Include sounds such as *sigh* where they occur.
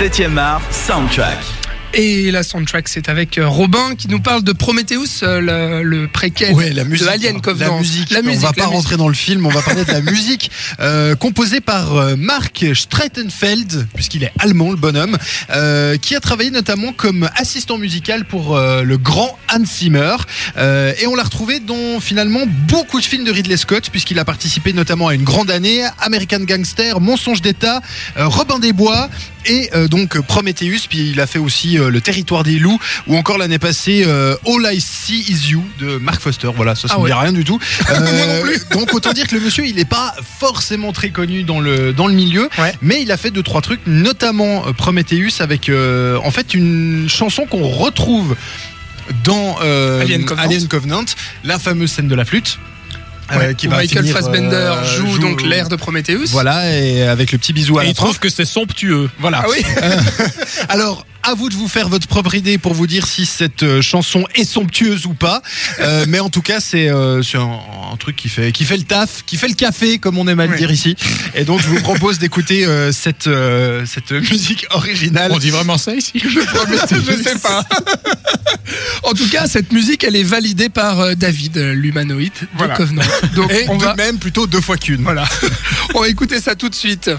7e art, soundtrack. Et la soundtrack, c'est avec euh, Robin qui nous parle de Prometheus, euh, le, le préquel Ouais, la musique. de Alien Covenant. La musique. La musique, on va pas musique. rentrer dans le film, on va parler de la *laughs* musique euh, composée par euh, Mark Streitenfeld, puisqu'il est allemand, le bonhomme, euh, qui a travaillé notamment comme assistant musical pour le grand Hans Zimmer. Et on l'a retrouvé dans finalement beaucoup de films de Ridley Scott, puisqu'il a participé notamment à Une Grande Année, American Gangster, Mensonge d'État, Robin des Bois et donc Prometheus. Puis il a fait aussi Le Territoire des Loups, ou encore l'année passée euh, All I See Is You de Mark Foster. Voilà, ça, ça Ah me ouais. dit rien du tout. *laughs* Plus. *laughs* donc autant dire que le monsieur, il n'est pas forcément très connu dans le dans le milieu, Ouais. mais il a fait deux trois trucs, notamment euh, Prometheus avec euh, en fait une chanson qu'on retrouve dans euh, Alien Covenant. Alien Covenant, la fameuse scène de la flûte. euh, qui où va Michael finir, Fassbender euh, joue, donc l'air de Prometheus. Voilà, et avec le petit bisou à Et la il trouve que c'est somptueux. Voilà. Ah oui *laughs* Alors, à vous de vous faire votre propre idée pour vous dire si cette euh, chanson est somptueuse ou pas. Euh, *laughs* mais en tout cas, c'est euh, un, un truc qui fait, qui fait le taf, qui fait le café, comme on aime à le dire ici. Et donc, je vous propose *laughs* d'écouter euh, cette, cette musique originale. On dit vraiment ça ici? *laughs* Je sais pas. en tout cas, cette musique, elle est validée par David, l'humanoïde Voilà. de Covenant. Donc, Et on va, même plutôt deux fois qu'une. voilà. on va écouter ça tout de suite.